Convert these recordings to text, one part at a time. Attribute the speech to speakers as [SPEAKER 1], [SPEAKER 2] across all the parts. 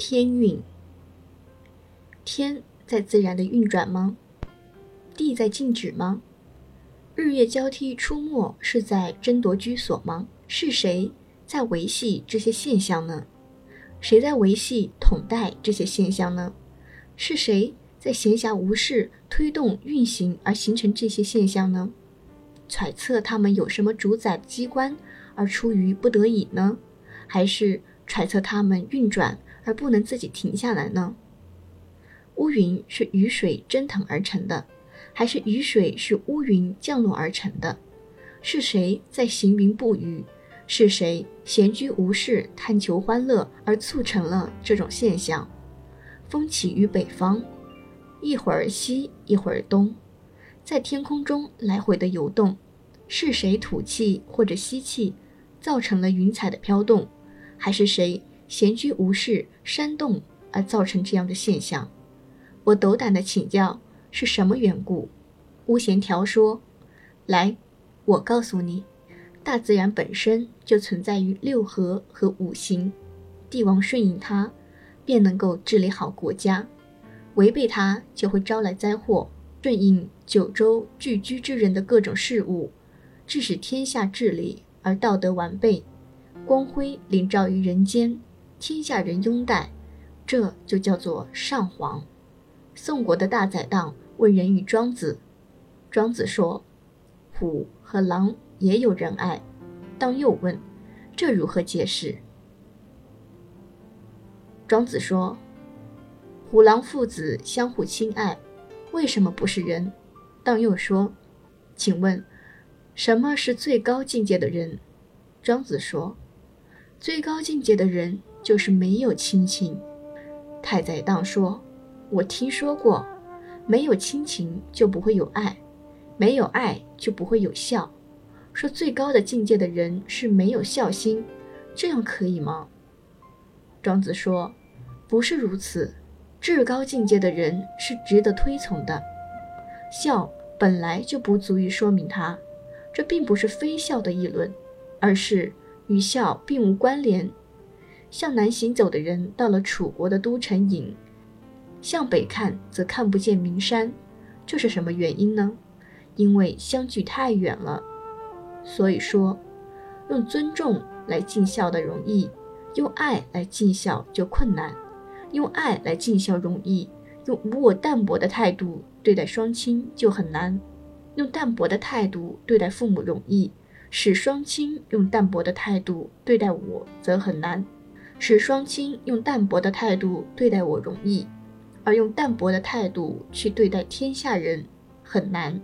[SPEAKER 1] 天运。天在自然的运转吗？地在静止吗？日月交替出没是在争夺居所吗？是谁在维系这些现象呢？谁在维系统带这些现象呢？是谁在闲暇无事推动运行而形成这些现象呢？揣测他们有什么主宰机关而出于不得已呢？还是揣测他们运转而不能自己停下来呢？乌云是雨水蒸腾而成的，还是雨水是乌云降落而成的？是谁在行云布雨？是谁闲居无事探求欢乐而促成了这种现象？风起于北方，一会儿西，一会儿东，在天空中来回的游动。是谁吐气或者吸气，造成了云彩的飘动？还是谁闲居无事煽动而造成这样的现象？我斗胆地请教，是什么缘故？巫贤条说：“来，我告诉你。”大自然本身就存在于六合和五行，帝王顺应它，便能够治理好国家；违背它，就会招来灾祸。顺应九州聚居之人的各种事物，致使天下治理而道德完备，光辉临照于人间，天下人拥戴，这就叫做上皇。宋国的大宰当问仁于庄子，庄子说：“虎和狼。”也有人爱，当又问：“这如何解释？”庄子说：“虎狼父子相互亲爱，为什么不是人？”当又说：“请问，什么是最高境界的人？”庄子说：“最高境界的人就是没有亲情。”太宰当说：“我听说过，没有亲情就不会有爱，没有爱就不会有孝。”说最高的境界的人是没有孝心，这样可以吗？庄子说，不是如此。至高境界的人是值得推崇的，孝本来就不足以说明他。这并不是非孝的议论，而是与孝并无关联。向南行走的人到了楚国的都城郢，向北看则看不见名山，这是什么原因呢？因为相距太远了。所以说，用尊重来尽孝的容易，用爱来尽孝就困难；用爱来尽孝容易，用无我淡泊的态度对待双亲就很难。用淡泊的态度对待父母容易，使双亲用淡泊的态度对待我则很难。使双亲用淡泊的态度对待我容易，而用淡泊的态度去对待天下人很难。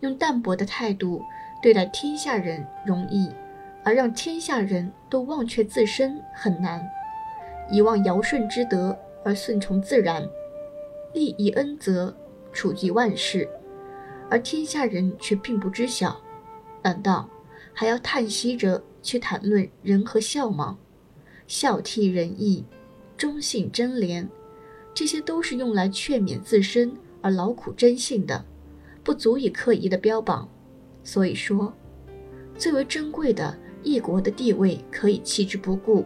[SPEAKER 1] 用淡泊的态度。对待天下人容易，而让天下人都忘却自身很难。遗忘尧舜之德而顺从自然，利益恩泽，处及万事，而天下人却并不知晓。难道还要叹息着去谈论仁和孝吗？孝悌仁义，忠信贞廉，这些都是用来劝勉自身而劳苦贞信的，不足以刻意的标榜。所以说，最为珍贵的一国的地位可以弃之不顾，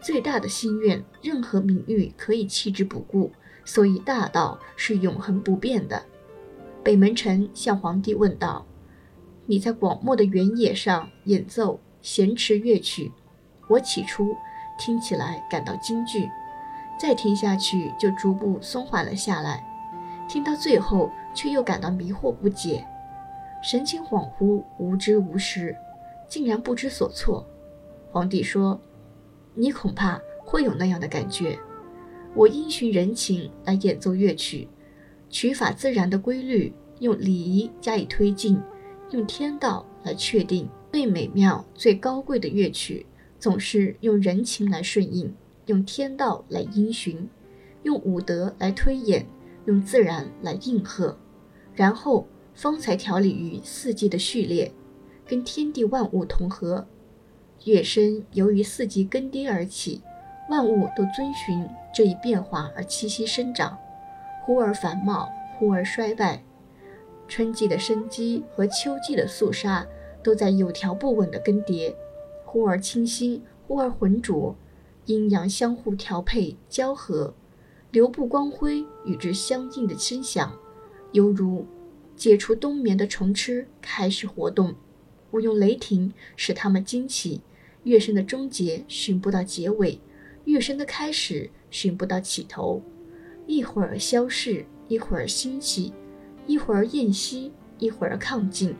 [SPEAKER 1] 最大的心愿，任何名誉可以弃之不顾。所以大道是永恒不变的。北门臣向皇帝问道：“你在广漠的原野上演奏弦池乐曲，我起初听起来感到惊惧，再听下去就逐步松缓了下来，听到最后却又感到迷惑不解。”神情恍惚，无知无识，竟然不知所措。皇帝说：“你恐怕会有那样的感觉。我因循人情来演奏乐曲，曲法自然的规律，用礼仪加以推进，用天道来确定。最美妙、最高贵的乐曲，总是用人情来顺应，用天道来因循，用武德来推演，用自然来应和，然后。”方才调理于四季的序列，跟天地万物同和。乐声由于四季更迭而起，万物都遵循这一变化而栖息生长，忽而繁茂，忽而衰败。春季的生机和秋季的肃杀都在有条不紊的更迭，忽而清新，忽而浑浊。阴阳相互调配交合，流布光辉与之相应的声响，犹如解除冬眠的虫吃开始活动。我用雷霆使它们惊起，乐声的终结寻不到结尾，乐声的开始寻不到起头，一会儿消逝，一会儿兴起，一会儿厌息，一会儿亢进，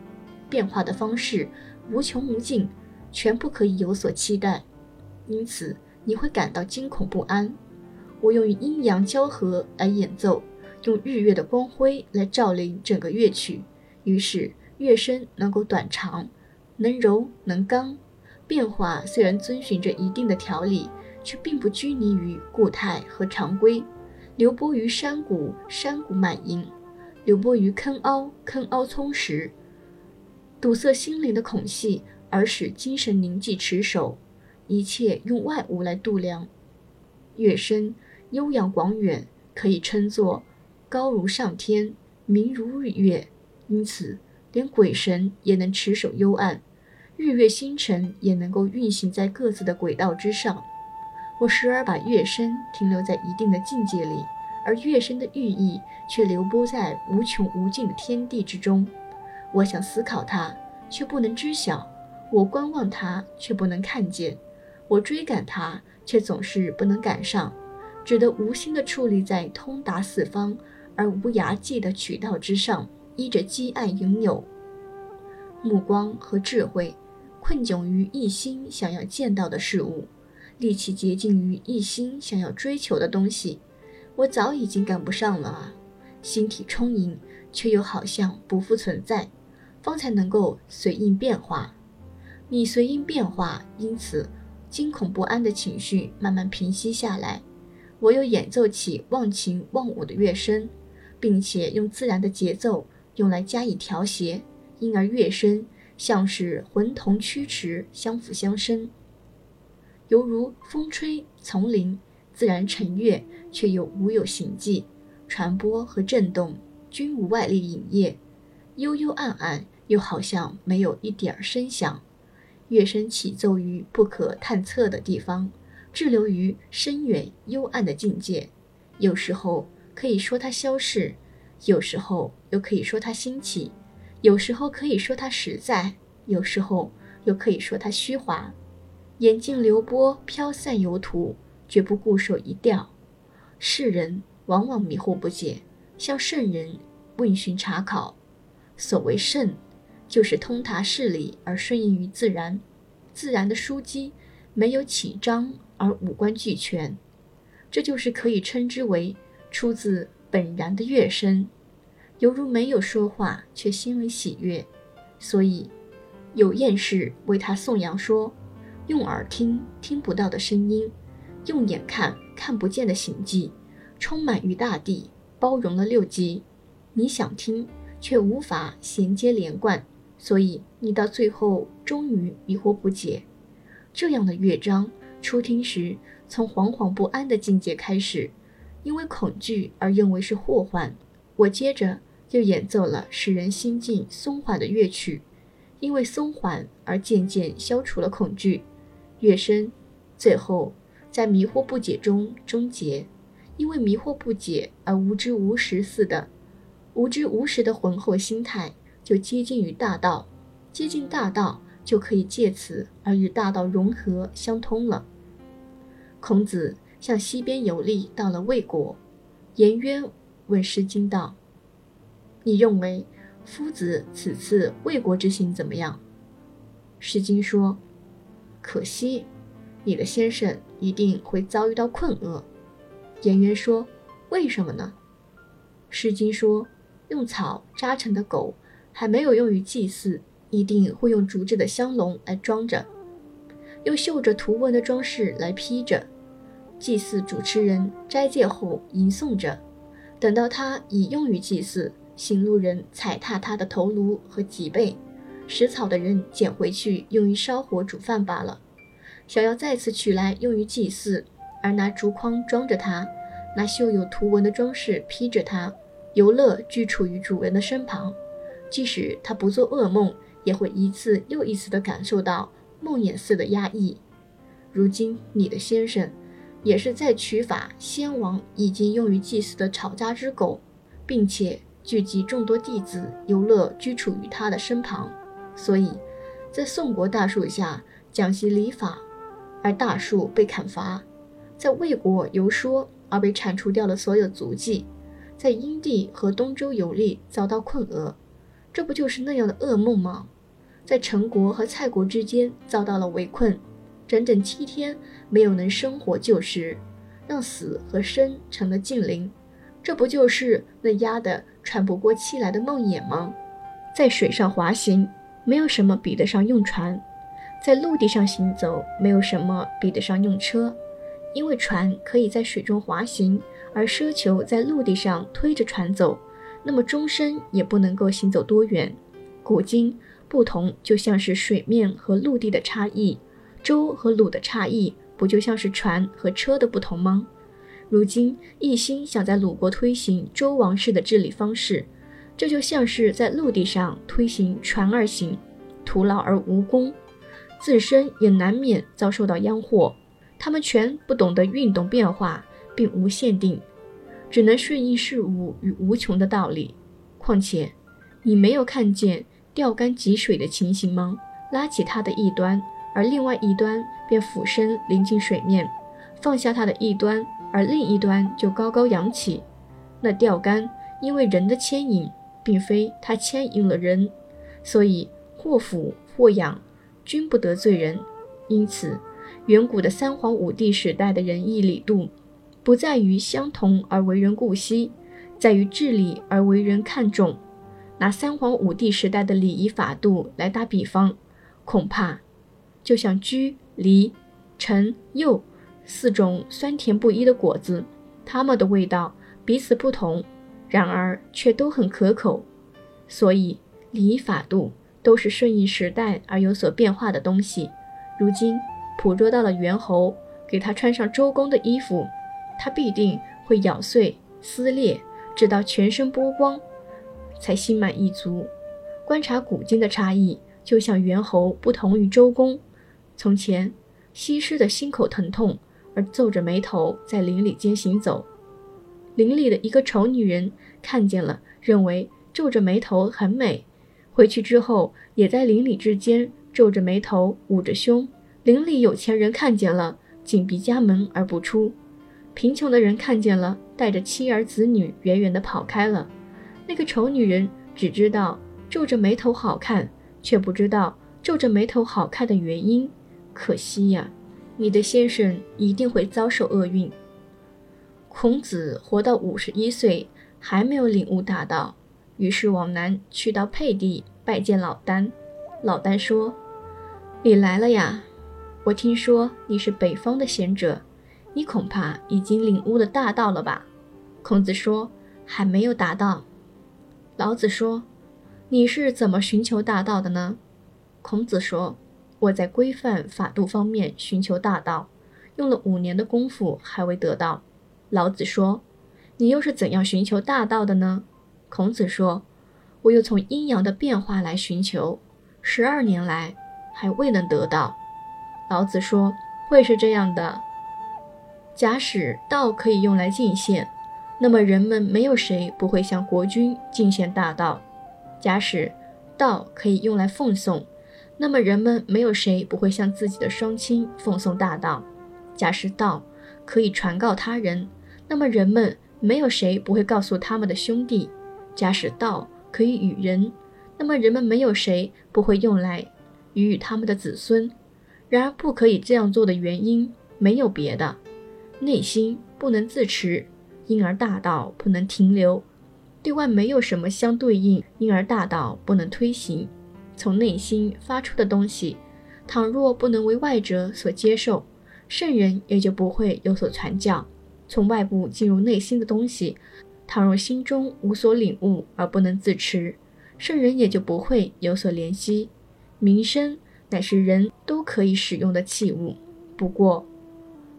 [SPEAKER 1] 变化的方式无穷无尽，全部可以有所期待，因此。你会感到惊恐不安。我用阴阳交合来演奏，用日月的光辉来照临整个乐曲，于是乐声能够短长，能柔能刚。变化虽然遵循着一定的条理，却并不拘泥于固态和常规，流波于山谷，山谷满盈；流波于坑凹，坑凹充实，堵塞心灵的孔隙，而使精神凝聚持守。一切用外物来度量，月深悠扬广远，可以称作高如上天，明如日月。因此，连鬼神也能持守幽暗，日月星辰也能够运行在各自的轨道之上。我时而把月深停留在一定的境界里，而月深的寓意却流播在无穷无尽的天地之中。我想思考它，却不能知晓；我观望它，却不能看见。我追赶它，却总是不能赶上，只得无心地矗立在通达四方而无涯际的渠道之上，依着积暗云纽，目光和智慧困窘于一心想要见到的事物，力气竭尽于一心想要追求的东西。我早已经赶不上了啊！心体充盈，却又好像不复存在，方才能够随应变化。你随应变化，因此。惊恐不安的情绪慢慢平息下来，我又演奏起忘情忘我的乐声，并且用自然的节奏用来加以调谐，因而乐声像是魂同曲池相辅相生，犹如风吹丛林，自然成乐，却又无有形迹，传播和震动均无外力引业，幽幽暗暗，又好像没有一点儿声响。乐声起奏于不可探测的地方，滞留于深远幽暗的境界。有时候可以说它消逝，有时候又可以说它兴起；有时候可以说它实在，有时候又可以说它虚华。眼镜流波飘散游途，绝不固守一调。世人往往迷惑不解，向圣人问询查考。所谓圣。就是通达事理而顺应于自然，自然的枢机没有起张而五官俱全，这就是可以称之为出自本然的乐声，犹如没有说话却心里喜悦。所以有厌士为他颂扬说：用耳听听不到的声音，用眼看看不见的形迹，充满于大地，包容了六极。你想听却无法衔接连贯。所以你到最后终于迷惑不解，这样的乐章初听时从惶惶不安的境界开始，因为恐惧而认为是祸患。我接着又演奏了使人心境松缓的乐曲，因为松缓而渐渐消除了恐惧。乐声最后在迷惑不解中终结，因为迷惑不解而无知无识似的，无知无识的浑厚心态。就接近于大道，接近大道就可以借此而与大道融合相通了。孔子向西边游历，到了魏国，颜渊问《诗经》道：“你认为夫子此次魏国之行怎么样？”《诗经》说：“可惜，你的先生一定会遭遇到困厄。”颜渊说：“为什么呢？”《诗经》说：“用草扎成的狗。”还没有用于祭祀，一定会用竹制的香笼来装着，用绣着图文的装饰来披着。祭祀主持人斋戒后吟诵着，等到他已用于祭祀，行路人踩踏他的头颅和脊背，食草的人捡回去用于烧火煮饭罢了。想要再次取来用于祭祀，而拿竹筐装着它，拿绣有图文的装饰披着它，游乐居处于主人的身旁。即使他不做噩梦，也会一次又一次地感受到梦魇似的压抑。如今你的先生，也是在取法先王已经用于祭祀的吵家之狗，并且聚集众多弟子游乐居处于他的身旁，所以，在宋国大树下讲习礼法，而大树被砍伐；在魏国游说而被铲除掉了所有足迹；在殷地和东周游历遭到困厄，这不就是那样的噩梦吗？在陈国和蔡国之间遭到了围困，整整七天没有能生火救食，让死和生成了近邻，这不就是那压得喘不过气来的梦魇吗？在水上滑行，没有什么比得上用船；在陆地上行走，没有什么比得上用车，因为船可以在水中滑行，而奢求在陆地上推着船走，那么终身也不能够行走多远。古今。不同就像是水面和陆地的差异，周和鲁的差异不就像是船和车的不同吗？如今一心想在鲁国推行周王室的治理方式，这就像是在陆地上推行船而行，徒劳而无功，自身也难免遭受到殃祸。他们全不懂得运动变化，并无限定，只能顺应事物与无穷的道理。况且，你没有看见。钓竿汲水的情形吗？拉起它的一端，而另外一端便俯身临近水面；放下它的一端，而另一端就高高扬起。那钓竿因为人的牵引，并非它牵引了人，所以或俯或仰，均不得罪人。因此，远古的三皇五帝时代的仁义礼度，不在于相同而为人顾惜，在于治理而为人看重。拿三皇五帝时代的礼仪法度来打比方，恐怕就像橘、梨、橙、柚四种酸甜不一的果子，它们的味道彼此不同，然而却都很可口。所以礼仪法度都是顺应时代而有所变化的东西。如今捕捉到了猿猴，给他穿上周公的衣服，他必定会咬碎、撕裂，直到全身剥光。才心满意足。观察古今的差异，就像猿猴不同于周公。从前，西施的心口疼痛而皱着眉头在邻里间行走，邻里的一个丑女人看见了，认为皱着眉头很美，回去之后也在邻里之间皱着眉头捂着胸。邻里有钱人看见了，紧闭家门而不出；贫穷的人看见了，带着妻儿子女远远地跑开了。那个丑女人只知道皱着眉头好看，却不知道皱着眉头好看的原因。可惜呀，你的先生一定会遭受厄运。孔子活到五十一岁，还没有领悟大道，于是往南去到沛地拜见老聃。老聃说：“你来了呀，我听说你是北方的贤者，你恐怕已经领悟了大道了吧？”孔子说：“还没有达到。”老子说：“你是怎么寻求大道的呢？”孔子说：“我在规范法度方面寻求大道，用了五年的功夫还未得到。”老子说：“你又是怎样寻求大道的呢？”孔子说：“我又从阴阳的变化来寻求，十二年来还未能得到。”老子说：“会是这样的。假使道可以用来进献。”那么人们没有谁不会向国君进献大道。假使道可以用来奉送，那么人们没有谁不会向自己的双亲奉送大道。假使道可以传告他人，那么人们没有谁不会告诉他们的兄弟。假使道可以与人，那么人们没有谁不会用来与与他们的子孙。然而不可以这样做的原因没有别的，内心不能自持。因而大道不能停留，对外没有什么相对应，因而大道不能推行。从内心发出的东西，倘若不能为外者所接受，圣人也就不会有所传教。从外部进入内心的东西，倘若心中无所领悟而不能自持，圣人也就不会有所怜惜。名声乃是人都可以使用的器物，不过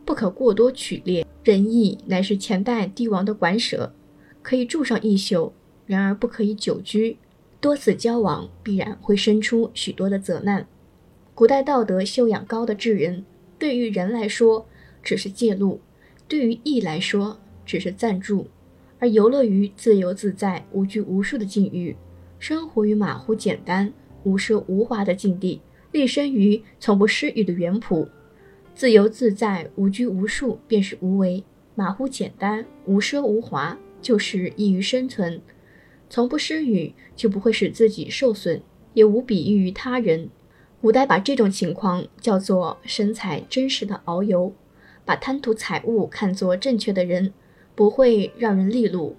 [SPEAKER 1] 不可过多取猎。仁义乃是前代帝王的馆舍，可以住上一宿，然而不可以久居。多次交往必然会生出许多的责难。古代道德修养高的智人，对于人来说只是借路，对于义来说只是赞助。而游乐于自由自在、无拘无束的境遇，生活于马虎简单、无奢无华的境地，立身于从不失语的原谱。自由自在、无拘无束便是无为；马虎简单、无奢无华就是易于生存。从不失语，就不会使自己受损，也无比喻于他人。古代把这种情况叫做神采真实的遨游，把贪图财物看作正确的人。不会让人利禄，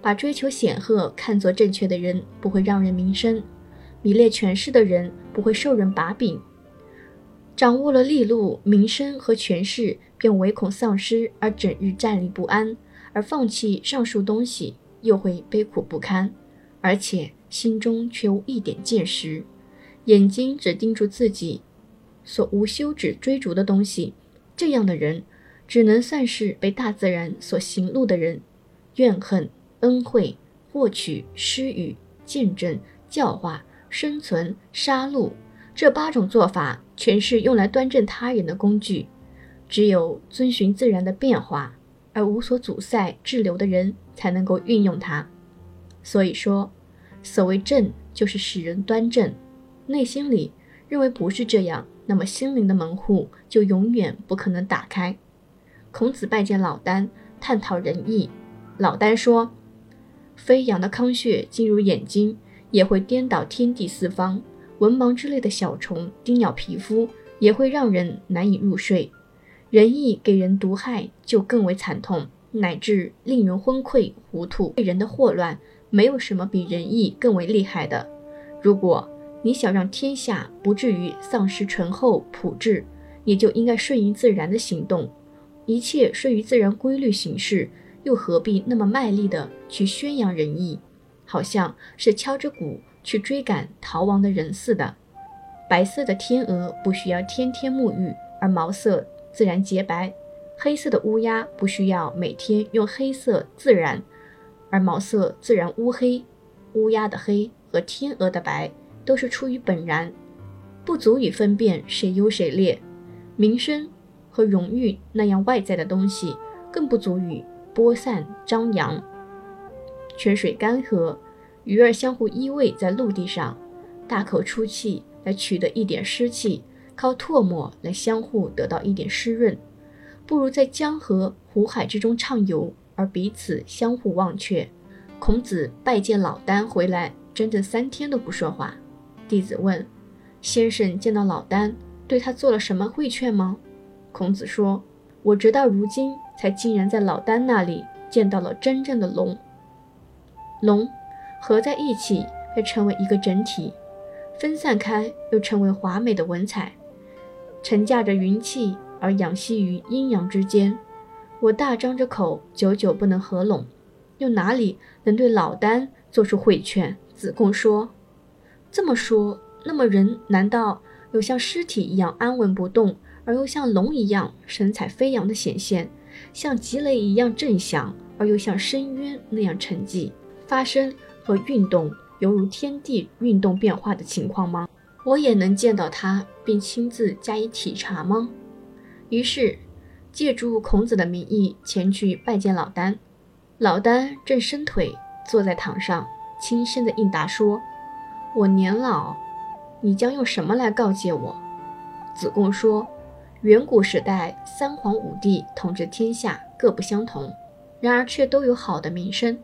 [SPEAKER 1] 把追求显赫看作正确的人不会让人名声，迷恋权势的人不会受人把柄，掌握了利禄、名声和权势，便唯恐丧失而整日站立不安，而放弃上述东西又会悲苦不堪，而且心中却无一点见识，眼睛只盯住自己所无休止追逐的东西，这样的人。只能算是被大自然所行路的人，怨恨、恩惠、获取、施予、见证、教化、生存、杀戮这八种做法，全是用来端正他人的工具。只有遵循自然的变化而无所阻塞滞留的人，才能够运用它。所以说，所谓正，就是使人端正。内心里认为不是这样，那么心灵的门户就永远不可能打开。孔子拜见老聃，探讨仁义。老聃说：“飞扬的康穴进入眼睛，也会颠倒天地四方；文盲之类的小虫叮咬皮肤，也会让人难以入睡。仁义给人毒害，就更为惨痛，乃至令人昏聩糊涂。对人的祸乱，没有什么比仁义更为厉害的。如果你想让天下不至于丧失醇厚朴质，你就应该顺应自然的行动。”一切顺于自然规律行事，又何必那么卖力的去宣扬仁义？好像是敲着鼓去追赶逃亡的人似的。白色的天鹅不需要天天沐浴而毛色自然洁白，黑色的乌鸦不需要每天用黑色自然而毛色自然乌黑。乌鸦的黑和天鹅的白都是出于本然，不足以分辨谁优谁劣。名声。和荣誉那样外在的东西，更不足以播散张扬。泉水干涸，鱼儿相互依偎在陆地上，大口出气来取得一点湿气，靠唾沫来相互得到一点湿润，不如在江河湖海之中畅游，而彼此相互忘却。孔子拜见老聃回来，整整三天都不说话。弟子问：“先生见到老聃，对他做了什么会劝吗？”孔子说：“我直到如今才竟然在老聃那里见到了真正的龙。龙合在一起会成为一个整体，分散开又成为华美的文采，沉驾着云气而仰息于阴阳之间。我大张着口，久久不能合拢，又哪里能对老聃做出会劝？”子贡说：“这么说，那么人难道有像尸体一样安稳不动？”而又像龙一样神采飞扬的显现，像急雷一样震响，而又像深渊那样沉寂，发生和运动犹如天地运动变化的情况吗？我也能见到他，并亲自加以体察吗？于是，借助孔子的名义前去拜见老聃。老聃正伸腿坐在堂上，轻声地应答说：“我年老，你将用什么来告诫我？”子贡说。远古时代，三皇五帝统治天下，各不相同，然而却都有好的名声。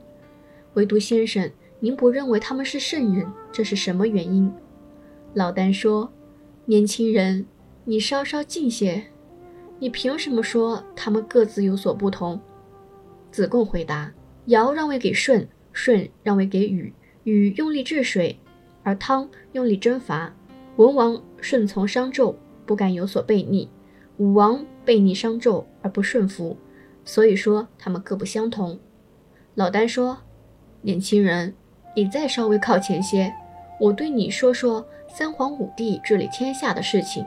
[SPEAKER 1] 唯独先生，您不认为他们是圣人，这是什么原因？老丹说：“年轻人，你稍稍静些。你凭什么说他们各自有所不同？”子贡回答：“尧让位给舜，舜让位给禹，禹用力治水，而汤用力征伐。文王顺从商纣，不敢有所悖逆。”武王悖逆商纣而不顺服，所以说他们各不相同。老丹说：“年轻人，你再稍微靠前些，我对你说说三皇五帝治理天下的事情。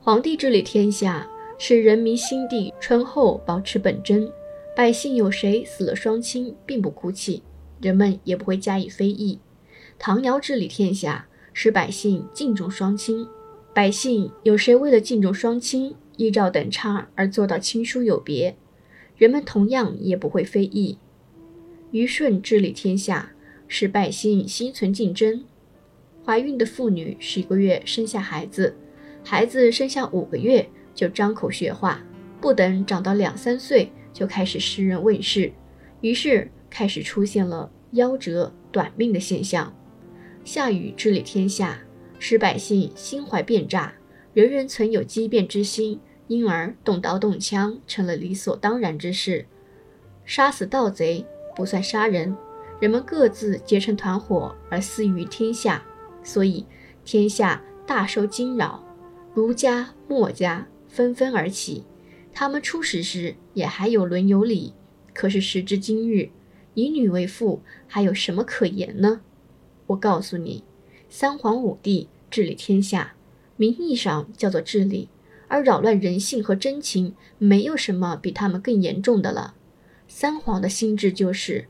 [SPEAKER 1] 皇帝治理天下，使人民心地淳厚，保持本真，百姓有谁死了双亲，并不哭泣，人们也不会加以非议。唐尧治理天下，使百姓敬重双亲。”百姓有谁为了敬重双亲依照等差而做到亲疏有别，人们同样也不会非议。虞舜治理天下，使百姓心存竞争。怀孕的妇女十个月生下孩子，孩子生下五个月就张口学话，不等长到两三岁就开始诗人问世，于是开始出现了夭折短命的现象。夏禹治理天下，使百姓心怀变诈，人人存有机变之心，因而动刀动枪成了理所当然之事。杀死盗贼不算杀人，人们各自结成团伙而私于天下。所以，天下大受惊扰，儒家、墨家纷纷而起。他们初始时也还有伦有礼，可是时至今日，以女为妇，还有什么可言呢？我告诉你，三皇五帝治理天下，名义上叫做治理，而扰乱人性和真情，没有什么比他们更严重的了。三皇的心智就是：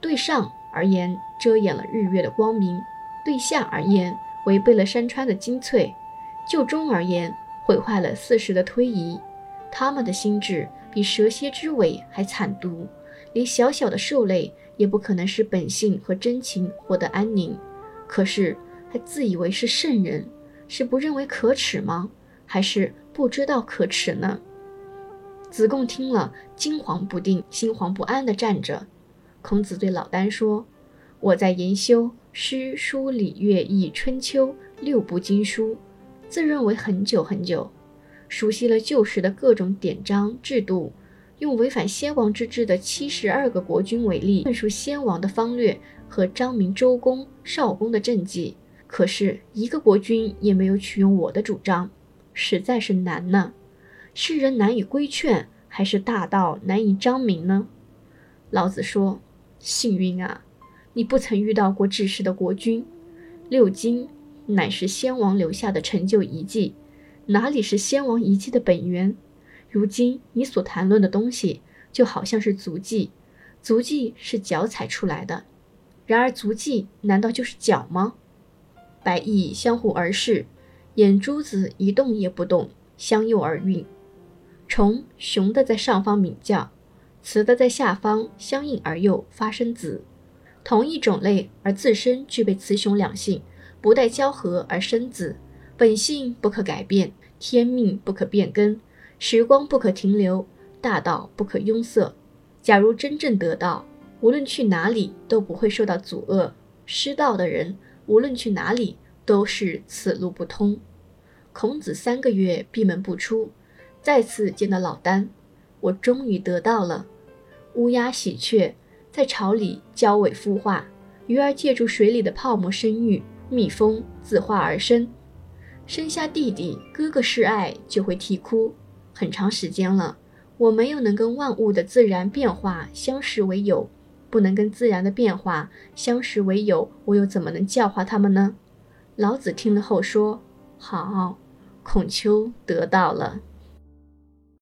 [SPEAKER 1] 对上而言，遮掩了日月的光明。对下而言，违背了山川的精粹；就中而言，毁坏了四时的推移。他们的心智比蛇蝎之尾还惨毒，连小小的兽类也不可能使本性和真情获得安宁。可是还自以为是圣人，是不认为可耻吗？还是不知道可耻呢？子贡听了，惊惶不定，心惶不安地站着。孔子对老聃说：“我在研修。”诗书礼乐易春秋六部经书，自认为很久很久，熟悉了旧时的各种典章制度。用违反先王之治的七十二个国君为例，论述先王的方略和章明周公、少公的政绩。可是，一个国君也没有取用我的主张，实在是难呢。是人难以规劝，还是大道难以彰明呢？老子说：“幸运啊！”你不曾遇到过治世的国君，六经乃是先王留下的成就遗迹，哪里是先王遗迹的本源？如今你所谈论的东西，就好像是足迹，足迹是脚踩出来的，然而足迹难道就是脚吗？白蚁相互而视，眼珠子一动也不动，相诱而运。虫雄的在上方鸣叫，雌的在下方相应而诱，发生子。同一种类而自身具备雌雄两性，不待交合而生子，本性不可改变，天命不可变更，时光不可停留，大道不可拥塞。假如真正得道，无论去哪里都不会受到阻遏；失道的人，无论去哪里都是此路不通。孔子三个月闭门不出，再次见到老聃，我终于得到了。乌鸦喜鹊。在巢里交尾孵化，鱼儿借助水里的泡沫生育，蜜蜂自化而生，生下弟弟，哥哥示爱就会啼哭。很长时间了，我没有能跟万物的自然变化相识为友，不能跟自然的变化相识为友，我又怎么能教化他们呢？老子听了后说：“好，孔丘得到了。”